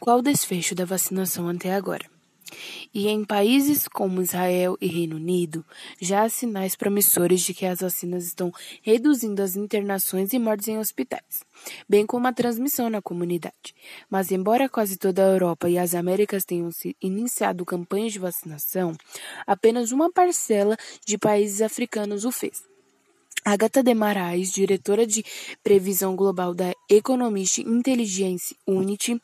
Qual o desfecho da vacinação até agora? E em países como Israel e Reino Unido, já há sinais promissores de que as vacinas estão reduzindo as internações e mortes em hospitais, bem como a transmissão na comunidade. Mas, embora quase toda a Europa e as Américas tenham iniciado campanhas de vacinação, apenas uma parcela de países africanos o fez. Agatha Demarais, diretora de Previsão Global da Economist Intelligence Unity,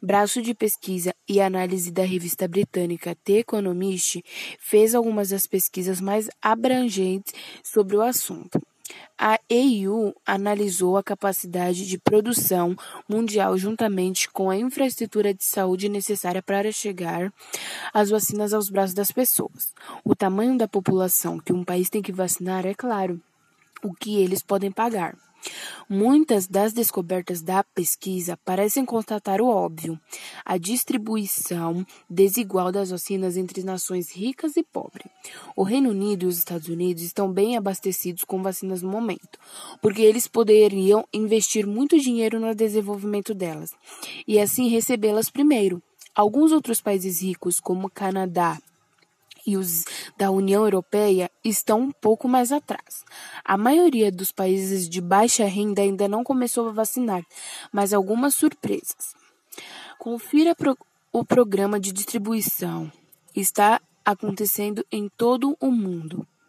braço de pesquisa e análise da revista britânica The Economist, fez algumas das pesquisas mais abrangentes sobre o assunto. A EU analisou a capacidade de produção mundial juntamente com a infraestrutura de saúde necessária para chegar as vacinas aos braços das pessoas. O tamanho da população que um país tem que vacinar é claro o que eles podem pagar. Muitas das descobertas da pesquisa parecem constatar o óbvio: a distribuição desigual das vacinas entre nações ricas e pobres. O Reino Unido e os Estados Unidos estão bem abastecidos com vacinas no momento, porque eles poderiam investir muito dinheiro no desenvolvimento delas e assim recebê-las primeiro. Alguns outros países ricos, como Canadá e os da União Europeia estão um pouco mais atrás. A maioria dos países de baixa renda ainda não começou a vacinar, mas algumas surpresas. Confira pro o programa de distribuição. Está acontecendo em todo o mundo.